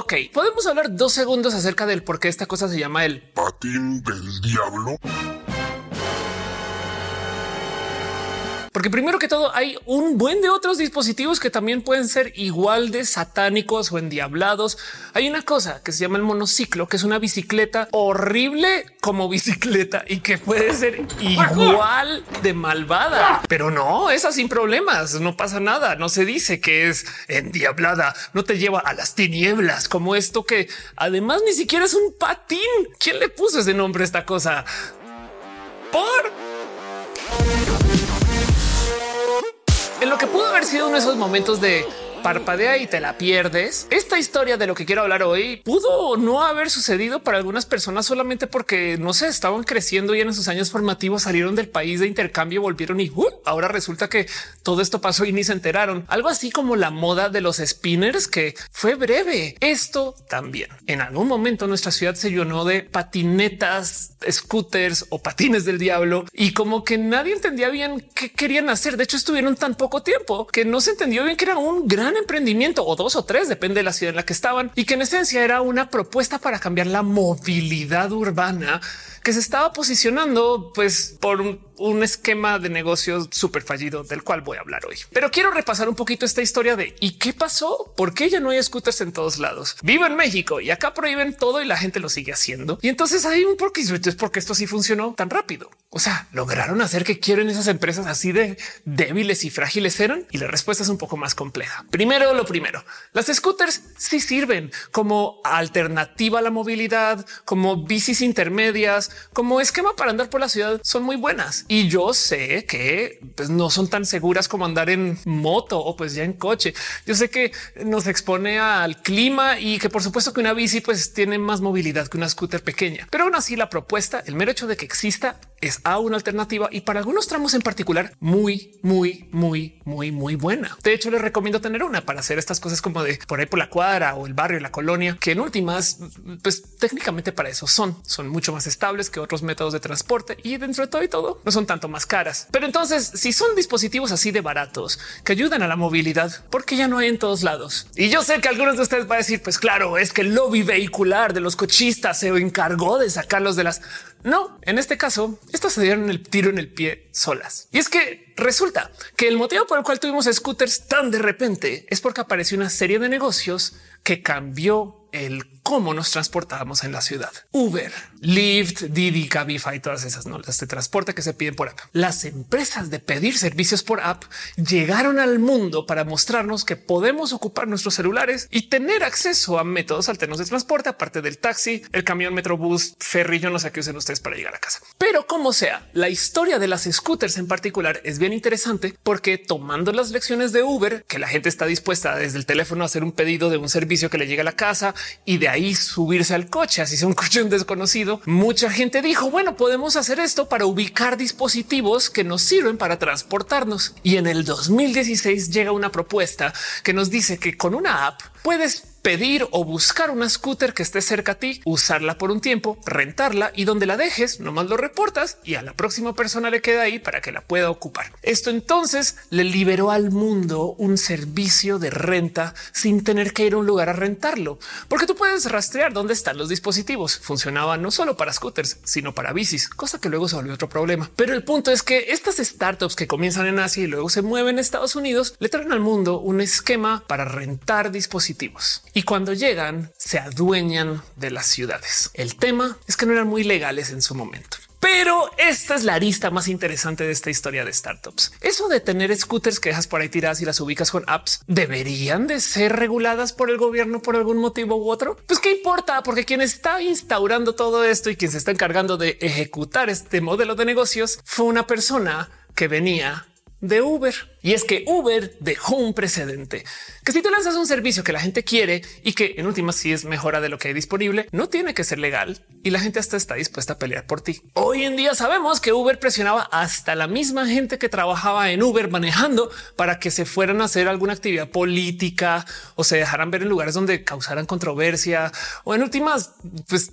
Ok, podemos hablar dos segundos acerca del por qué esta cosa se llama el patín del diablo. Porque primero que todo hay un buen de otros dispositivos que también pueden ser igual de satánicos o endiablados. Hay una cosa que se llama el monociclo, que es una bicicleta horrible como bicicleta y que puede ser igual de malvada. Pero no, esa sin problemas, no pasa nada, no se dice que es endiablada, no te lleva a las tinieblas como esto que además ni siquiera es un patín. ¿Quién le puso ese nombre a esta cosa? Por en lo que pudo haber sido uno de esos momentos de parpadea y te la pierdes. Esta historia de lo que quiero hablar hoy pudo no haber sucedido para algunas personas solamente porque no se estaban creciendo y en sus años formativos salieron del país de intercambio, volvieron y uh, ahora resulta que todo esto pasó y ni se enteraron. Algo así como la moda de los spinners que fue breve. Esto también en algún momento nuestra ciudad se llenó de patinetas, scooters o patines del diablo y como que nadie entendía bien qué querían hacer. De hecho, estuvieron tan poco tiempo que no se entendió bien que era un gran emprendimiento o dos o tres, depende de la ciudad en la que estaban y que en esencia era una propuesta para cambiar la movilidad urbana que se estaba posicionando pues por un esquema de negocios súper fallido del cual voy a hablar hoy. Pero quiero repasar un poquito esta historia de ¿y qué pasó? ¿Por qué ya no hay scooters en todos lados? Vivo en México y acá prohíben todo y la gente lo sigue haciendo. Y entonces hay un porque es porque esto sí funcionó tan rápido. O sea, lograron hacer que quieren esas empresas así de débiles y frágiles eran y la respuesta es un poco más compleja. Primero, lo primero, las scooters sí sirven como alternativa a la movilidad, como bicis intermedias, como esquema para andar por la ciudad. Son muy buenas y yo sé que pues, no son tan seguras como andar en moto o pues ya en coche. Yo sé que nos expone al clima y que por supuesto que una bici pues tiene más movilidad que una scooter pequeña, pero aún así la propuesta, el mero hecho de que exista es a una alternativa y para algunos tramos en particular muy, muy, muy, muy, muy buena. De hecho, les recomiendo tener una para hacer estas cosas como de por ahí por la cuadra o el barrio, la colonia, que en últimas, pues técnicamente para eso son, son mucho más estables que otros métodos de transporte y dentro de todo y todo no son tanto más caras. Pero entonces, si son dispositivos así de baratos que ayudan a la movilidad, porque ya no hay en todos lados. Y yo sé que algunos de ustedes va a decir, pues claro, es que el lobby vehicular de los cochistas se encargó de sacarlos de las no, en este caso, estas se dieron el tiro en el pie solas. Y es que resulta que el motivo por el cual tuvimos scooters tan de repente es porque apareció una serie de negocios que cambió el cómo nos transportábamos en la ciudad. Uber, Lyft, Didi, Cabify, todas esas no las de transporte que se piden por app. Las empresas de pedir servicios por app llegaron al mundo para mostrarnos que podemos ocupar nuestros celulares y tener acceso a métodos alternos de transporte, aparte del taxi, el camión, metrobús, ferry. Yo no sé qué usen ustedes para llegar a casa, pero como sea, la historia de las scooters en particular es bien interesante porque tomando las lecciones de Uber, que la gente está dispuesta desde el teléfono a hacer un pedido de un servicio que le llega a la casa y de ahí subirse al coche, así sea un coche un desconocido. Mucha gente dijo, bueno, podemos hacer esto para ubicar dispositivos que nos sirven para transportarnos. Y en el 2016 llega una propuesta que nos dice que con una app puedes pedir o buscar una scooter que esté cerca a ti, usarla por un tiempo, rentarla y donde la dejes, nomás lo reportas y a la próxima persona le queda ahí para que la pueda ocupar. Esto entonces le liberó al mundo un servicio de renta sin tener que ir a un lugar a rentarlo, porque tú puedes rastrear dónde están los dispositivos. Funcionaba no solo para scooters, sino para bicis, cosa que luego se volvió otro problema. Pero el punto es que estas startups que comienzan en Asia y luego se mueven a Estados Unidos le traen al mundo un esquema para rentar dispositivos y cuando llegan se adueñan de las ciudades. El tema es que no eran muy legales en su momento. Pero esta es la arista más interesante de esta historia de startups. Eso de tener scooters que dejas por ahí tiradas y las ubicas con apps deberían de ser reguladas por el gobierno por algún motivo u otro. Pues qué importa, porque quien está instaurando todo esto y quien se está encargando de ejecutar este modelo de negocios fue una persona que venía de Uber. Y es que Uber dejó un precedente que si tú lanzas un servicio que la gente quiere y que en últimas sí es mejora de lo que hay disponible, no tiene que ser legal y la gente hasta está dispuesta a pelear por ti. Hoy en día sabemos que Uber presionaba hasta la misma gente que trabajaba en Uber manejando para que se fueran a hacer alguna actividad política o se dejaran ver en lugares donde causaran controversia o en últimas, pues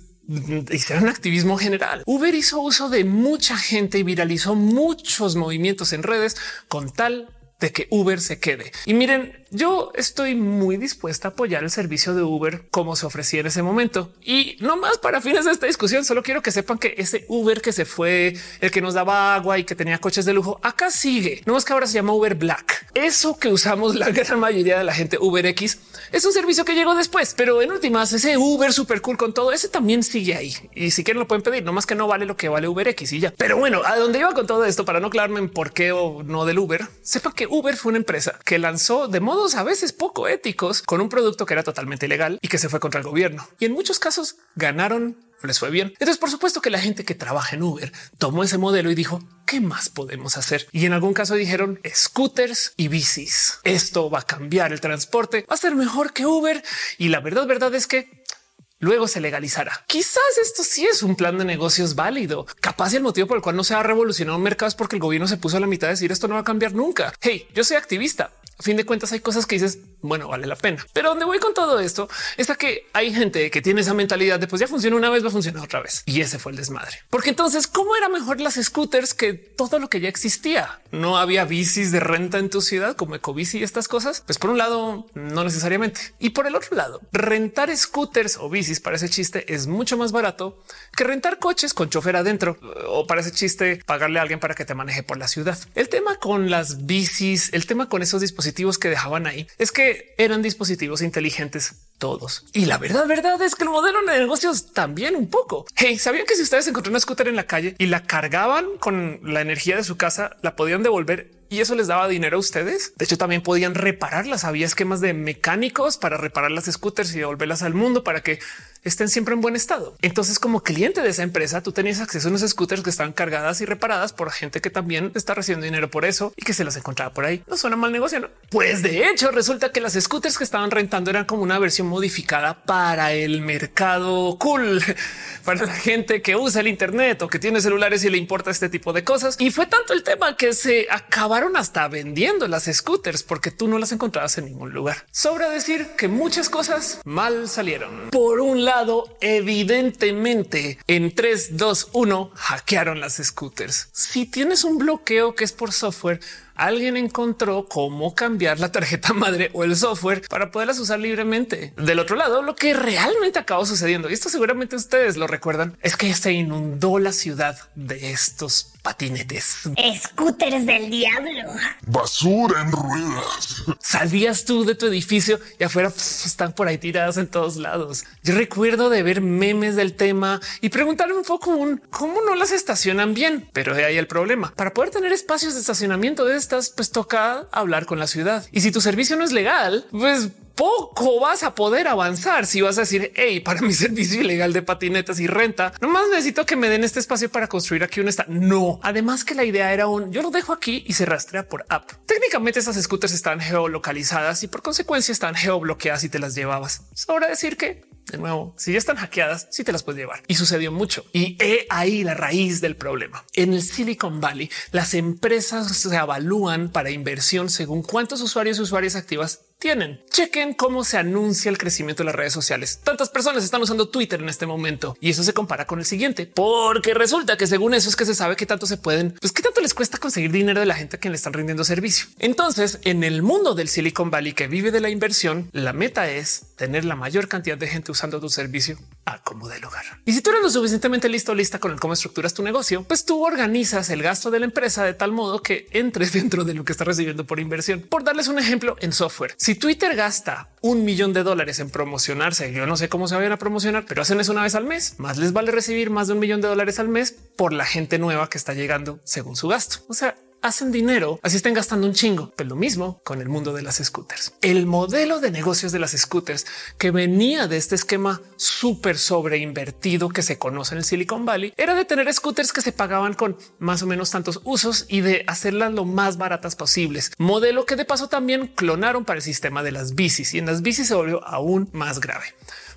hicieron activismo general. Uber hizo uso de mucha gente y viralizó muchos movimientos en redes con tal de que Uber se quede. Y miren, yo estoy muy dispuesta a apoyar el servicio de Uber como se ofrecía en ese momento. Y no más para fines de esta discusión, solo quiero que sepan que ese Uber que se fue, el que nos daba agua y que tenía coches de lujo, acá sigue. No es que ahora se llama Uber Black. Eso que usamos la gran mayoría de la gente Uber X es un servicio que llegó después, pero en últimas ese Uber super cool con todo ese también sigue ahí. Y si quieren lo pueden pedir, no más que no vale lo que vale Uber X y ya. Pero bueno, a dónde iba con todo esto para no aclararme en por qué o no del Uber, sepa que Uber fue una empresa que lanzó de modos a veces poco éticos con un producto que era totalmente ilegal y que se fue contra el gobierno. Y en muchos casos ganaron les fue bien. Entonces, por supuesto que la gente que trabaja en Uber tomó ese modelo y dijo, ¿qué más podemos hacer? Y en algún caso dijeron scooters y bicis. Esto va a cambiar el transporte, va a ser mejor que Uber. Y la verdad, verdad es que luego se legalizará. Quizás esto sí es un plan de negocios válido. Capaz el motivo por el cual no se ha revolucionado un mercado es porque el gobierno se puso a la mitad de decir esto no va a cambiar nunca. Hey, yo soy activista. A fin de cuentas hay cosas que dices, bueno, vale la pena. Pero donde voy con todo esto es que hay gente que tiene esa mentalidad de pues ya funciona una vez, va a funcionar otra vez. Y ese fue el desmadre. Porque entonces, ¿cómo era mejor las scooters que todo lo que ya existía? No había bicis de renta en tu ciudad como Ecobici y estas cosas. Pues por un lado, no necesariamente. Y por el otro lado, rentar scooters o bicis para ese chiste es mucho más barato que rentar coches con chofer adentro o para ese chiste pagarle a alguien para que te maneje por la ciudad. El tema con las bicis, el tema con esos dispositivos que dejaban ahí. Es que eran dispositivos inteligentes todos. Y la verdad, verdad es que el modelo de negocios también un poco. Hey, sabían que si ustedes encontraron una scooter en la calle y la cargaban con la energía de su casa, la podían devolver y eso les daba dinero a ustedes. De hecho, también podían repararlas. Había esquemas de mecánicos para reparar las scooters y devolverlas al mundo para que estén siempre en buen estado. Entonces, como cliente de esa empresa, tú tenías acceso a unos scooters que estaban cargadas y reparadas por gente que también está recibiendo dinero por eso y que se las encontraba por ahí. No suena mal negocio, ¿no? Pues de hecho, resulta que las scooters que estaban rentando eran como una versión modificada para el mercado cool, para la gente que usa el Internet o que tiene celulares y le importa este tipo de cosas. Y fue tanto el tema que se acabaron hasta vendiendo las scooters porque tú no las encontrabas en ningún lugar. Sobra decir que muchas cosas mal salieron. Por un lado, evidentemente en 3, 2, 1 hackearon las scooters. Si tienes un bloqueo que es por software, alguien encontró cómo cambiar la tarjeta madre o el software para poderlas usar libremente. Del otro lado, lo que realmente acabó sucediendo, y esto seguramente ustedes lo recuerdan, es que se inundó la ciudad de estos patinetes. Scooters del diablo. Basura en ruedas. Salías tú de tu edificio y afuera están por ahí tiradas en todos lados. Yo recuerdo de ver memes del tema y preguntarme un poco un cómo no las estacionan bien, pero de ahí el problema. Para poder tener espacios de estacionamiento de estas, pues toca hablar con la ciudad. Y si tu servicio no es legal, pues poco vas a poder avanzar si vas a decir, hey, para mi servicio ilegal de patinetas y renta, nomás necesito que me den este espacio para construir aquí un esta. No, además que la idea era un yo lo dejo aquí y se rastrea por app. Técnicamente esas scooters están geolocalizadas y por consecuencia están geobloqueadas y te las llevabas. Sobra decir que de nuevo, si ya están hackeadas, sí te las puedes llevar. Y sucedió mucho. Y he ahí la raíz del problema. En el Silicon Valley, las empresas se evalúan para inversión según cuántos usuarios y usuarias activas tienen. Chequen cómo se anuncia el crecimiento de las redes sociales. Tantas personas están usando Twitter en este momento y eso se compara con el siguiente, porque resulta que según eso es que se sabe que tanto se pueden, pues qué tanto les cuesta conseguir dinero de la gente a quien le están rindiendo servicio. Entonces, en el mundo del Silicon Valley que vive de la inversión, la meta es tener la mayor cantidad de gente usando tu servicio a como de lugar. Y si tú eres lo suficientemente listo lista con el cómo estructuras tu negocio, pues tú organizas el gasto de la empresa de tal modo que entres dentro de lo que está recibiendo por inversión. Por darles un ejemplo en software, si Twitter gasta un millón de dólares en promocionarse, yo no sé cómo se vayan a promocionar, pero hacen eso una vez al mes. Más les vale recibir más de un millón de dólares al mes por la gente nueva que está llegando según su gasto. O sea, hacen dinero, así estén gastando un chingo. Pero lo mismo con el mundo de las scooters. El modelo de negocios de las scooters que venía de este esquema súper sobreinvertido que se conoce en el Silicon Valley era de tener scooters que se pagaban con más o menos tantos usos y de hacerlas lo más baratas posibles. Modelo que de paso también clonaron para el sistema de las bicis y en las bicis se volvió aún más grave.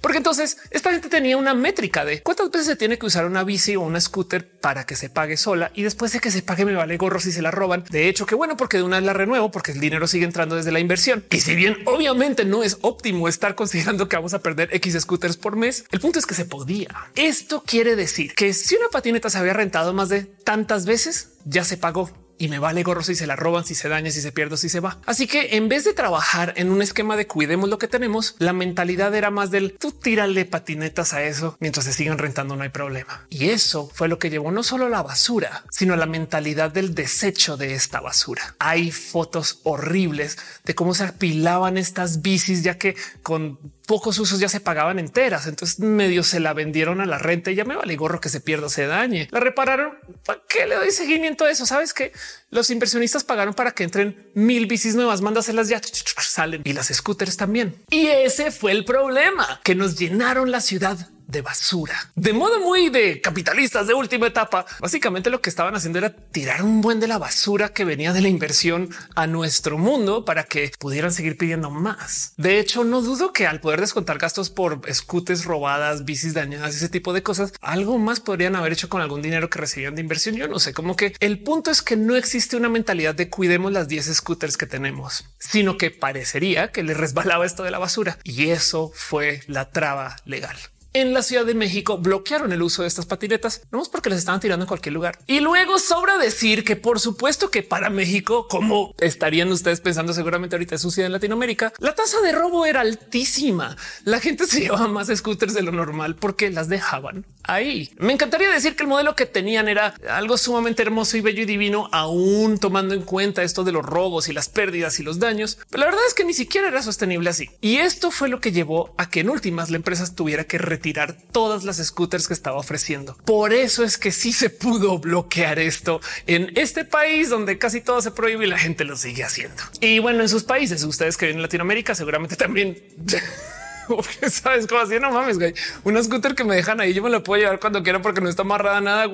Porque entonces esta gente tenía una métrica de cuántas veces se tiene que usar una bici o una scooter para que se pague sola y después de que se pague me vale gorro si se la roban. De hecho, qué bueno porque de una vez la renuevo porque el dinero sigue entrando desde la inversión. Y si bien obviamente no es óptimo estar considerando que vamos a perder X scooters por mes, el punto es que se podía. Esto quiere decir que si una patineta se había rentado más de tantas veces, ya se pagó y me vale gorro si se la roban, si se daña, si se pierde, si se va. Así que en vez de trabajar en un esquema de cuidemos lo que tenemos, la mentalidad era más del tú tírale patinetas a eso mientras se sigan rentando, no hay problema. Y eso fue lo que llevó no solo la basura, sino la mentalidad del desecho de esta basura. Hay fotos horribles de cómo se apilaban estas bicis, ya que con pocos usos ya se pagaban enteras. Entonces medio se la vendieron a la renta y ya me vale gorro que se pierda se dañe. La repararon. ¿Para qué le doy seguimiento a eso? Sabes que los inversionistas pagaron para que entren mil bicis nuevas, mándaselas ya salen y las scooters también. Y ese fue el problema que nos llenaron la ciudad de basura. De modo muy de capitalistas de última etapa, básicamente lo que estaban haciendo era tirar un buen de la basura que venía de la inversión a nuestro mundo para que pudieran seguir pidiendo más. De hecho, no dudo que al poder descontar gastos por scooters robadas, bicis dañadas, ese tipo de cosas, algo más podrían haber hecho con algún dinero que recibían de inversión. Yo no sé, como que el punto es que no existe una mentalidad de cuidemos las 10 scooters que tenemos, sino que parecería que les resbalaba esto de la basura y eso fue la traba legal en la Ciudad de México bloquearon el uso de estas patinetas, no es porque les estaban tirando en cualquier lugar. Y luego sobra decir que por supuesto que para México, como estarían ustedes pensando seguramente ahorita es sucede en Latinoamérica, la tasa de robo era altísima. La gente se llevaba más scooters de lo normal porque las dejaban ahí. Me encantaría decir que el modelo que tenían era algo sumamente hermoso y bello y divino, aún tomando en cuenta esto de los robos y las pérdidas y los daños. La verdad es que ni siquiera era sostenible así. Y esto fue lo que llevó a que en últimas la empresa tuviera que tirar todas las scooters que estaba ofreciendo. Por eso es que sí se pudo bloquear esto en este país donde casi todo se prohíbe y la gente lo sigue haciendo. Y bueno, en sus países, ustedes que viven en Latinoamérica seguramente también sabes cómo así no mames, güey. Una scooter que me dejan ahí, yo me la puedo llevar cuando quiera porque no está amarrada nada.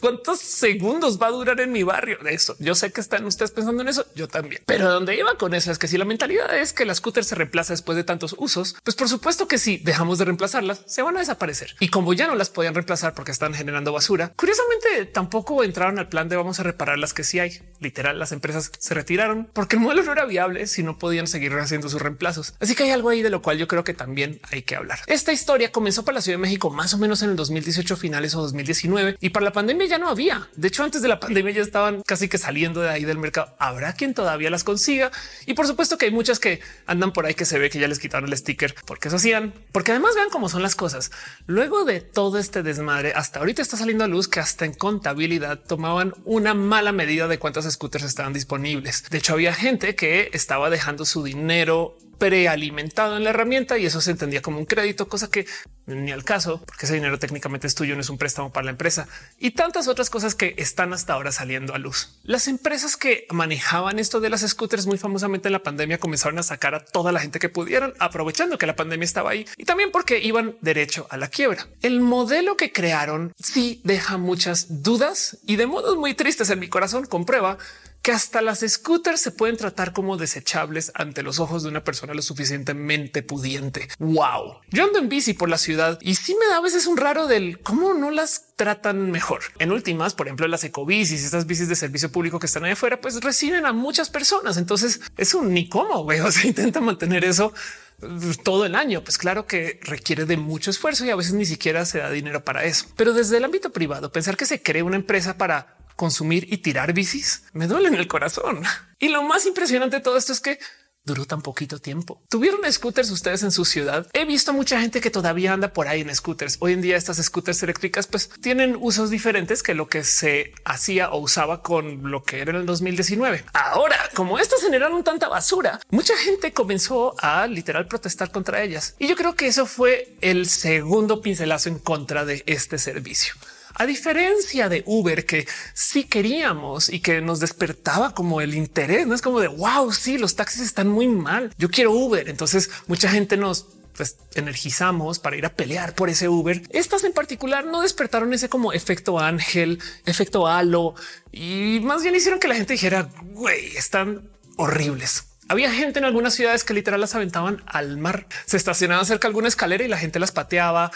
¿Cuántos segundos va a durar en mi barrio? Eso yo sé que están ustedes pensando en eso. Yo también, pero donde iba con eso es que si la mentalidad es que la scooter se reemplaza después de tantos usos, pues por supuesto que si dejamos de reemplazarlas, se van a desaparecer. Y como ya no las podían reemplazar porque están generando basura, curiosamente tampoco entraron al plan de vamos a reparar las que sí hay. Literal, las empresas se retiraron porque el modelo no era viable si no podían seguir haciendo sus reemplazos. Así que hay algo ahí de lo cual yo creo que también hay que hablar. Esta historia comenzó para la Ciudad de México más o menos en el 2018 finales o 2019 y para la pandemia ya no había. De hecho, antes de la pandemia ya estaban casi que saliendo de ahí del mercado. Habrá quien todavía las consiga y por supuesto que hay muchas que andan por ahí que se ve que ya les quitaron el sticker porque eso hacían, porque además vean cómo son las cosas. Luego de todo este desmadre, hasta ahorita está saliendo a luz que hasta en contabilidad tomaban una mala medida de cuántas scooters estaban disponibles. De hecho, había gente que estaba dejando su dinero prealimentado en la herramienta y eso se entendía como un crédito, cosa que ni al caso, porque ese dinero técnicamente es tuyo, no es un préstamo para la empresa y tantas otras cosas que están hasta ahora saliendo a luz. Las empresas que manejaban esto de las scooters muy famosamente en la pandemia comenzaron a sacar a toda la gente que pudieran, aprovechando que la pandemia estaba ahí y también porque iban derecho a la quiebra. El modelo que crearon sí deja muchas dudas y de modos muy tristes en mi corazón comprueba que hasta las scooters se pueden tratar como desechables ante los ojos de una persona lo suficientemente pudiente. Wow. Yo ando en bici por la ciudad y sí me da a veces un raro del cómo no las tratan mejor. En últimas, por ejemplo, las ecobicis, estas bicis de servicio público que están ahí afuera, pues reciben a muchas personas. Entonces es un ni cómo, sea, intenta mantener eso pues, todo el año. Pues claro que requiere de mucho esfuerzo y a veces ni siquiera se da dinero para eso. Pero desde el ámbito privado, pensar que se cree una empresa para consumir y tirar bicis me duele en el corazón. Y lo más impresionante de todo esto es que duró tan poquito tiempo. Tuvieron scooters ustedes en su ciudad. He visto mucha gente que todavía anda por ahí en scooters. Hoy en día estas scooters eléctricas pues tienen usos diferentes que lo que se hacía o usaba con lo que era en el 2019. Ahora, como estas generaron tanta basura, mucha gente comenzó a literal protestar contra ellas. Y yo creo que eso fue el segundo pincelazo en contra de este servicio. A diferencia de Uber, que sí queríamos y que nos despertaba como el interés, no es como de wow, sí, los taxis están muy mal. Yo quiero Uber. Entonces mucha gente nos pues, energizamos para ir a pelear por ese Uber. Estas en particular no despertaron ese como efecto ángel, efecto halo y más bien hicieron que la gente dijera güey, están horribles. Había gente en algunas ciudades que literal las aventaban al mar, se estacionaban cerca de alguna escalera y la gente las pateaba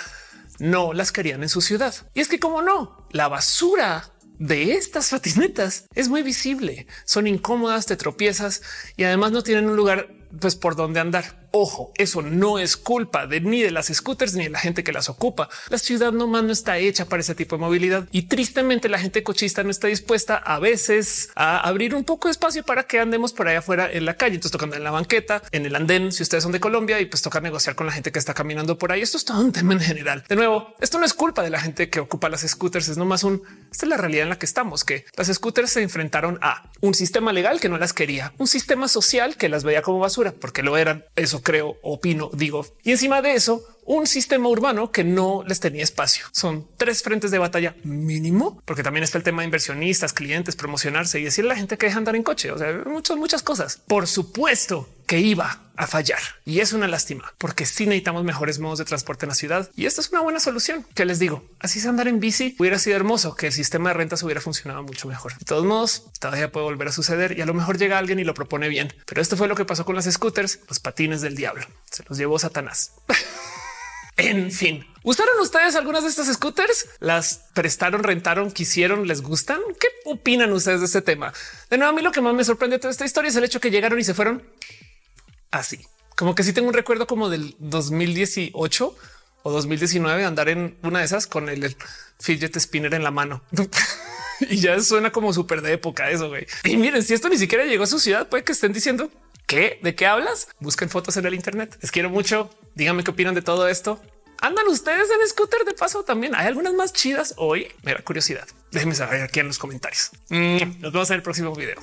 no las querían en su ciudad. Y es que como no, la basura de estas patinetas es muy visible, son incómodas, te tropiezas y además no tienen un lugar pues por donde andar. Ojo, eso no es culpa de ni de las scooters ni de la gente que las ocupa. La ciudad nomás no está hecha para ese tipo de movilidad y tristemente la gente cochista no está dispuesta a veces a abrir un poco de espacio para que andemos por allá afuera en la calle. Entonces tocando en la banqueta, en el andén, si ustedes son de Colombia y pues toca negociar con la gente que está caminando por ahí. Esto es todo un tema en general. De nuevo, esto no es culpa de la gente que ocupa las scooters, es nomás un esta es la realidad en la que estamos, que las scooters se enfrentaron a un sistema legal que no las quería, un sistema social que las veía como basura porque lo eran. Eso creo, opino, digo. Y encima de eso, un sistema urbano que no les tenía espacio. Son tres frentes de batalla mínimo, porque también está el tema de inversionistas, clientes, promocionarse y decirle a la gente que deja andar en coche. O sea, muchas, muchas cosas. Por supuesto que iba a fallar y es una lástima porque sí necesitamos mejores modos de transporte en la ciudad y esta es una buena solución. Que les digo, así es andar en bici hubiera sido hermoso que el sistema de rentas hubiera funcionado mucho mejor. De todos modos, todavía puede volver a suceder y a lo mejor llega alguien y lo propone bien, pero esto fue lo que pasó con las scooters, los patines del diablo. Se los llevó Satanás. En fin, ¿Gustaron ustedes algunas de estas scooters? ¿Las prestaron, rentaron, quisieron, les gustan? ¿Qué opinan ustedes de este tema? De nuevo, a mí lo que más me sorprende de toda esta historia es el hecho que llegaron y se fueron así. Como que sí tengo un recuerdo como del 2018 o 2019 andar en una de esas con el, fidget spinner en la mano. y ya suena como súper de época eso, güey. Y miren, si esto ni siquiera llegó a su ciudad, puede que estén diciendo ¿Qué? ¿De qué hablas? Busquen fotos en el Internet. Les quiero mucho. Díganme qué opinan de todo esto. Andan ustedes en scooter de paso también. Hay algunas más chidas hoy. Me da curiosidad. Déjenme saber aquí en los comentarios. Mm, nos vemos en el próximo video.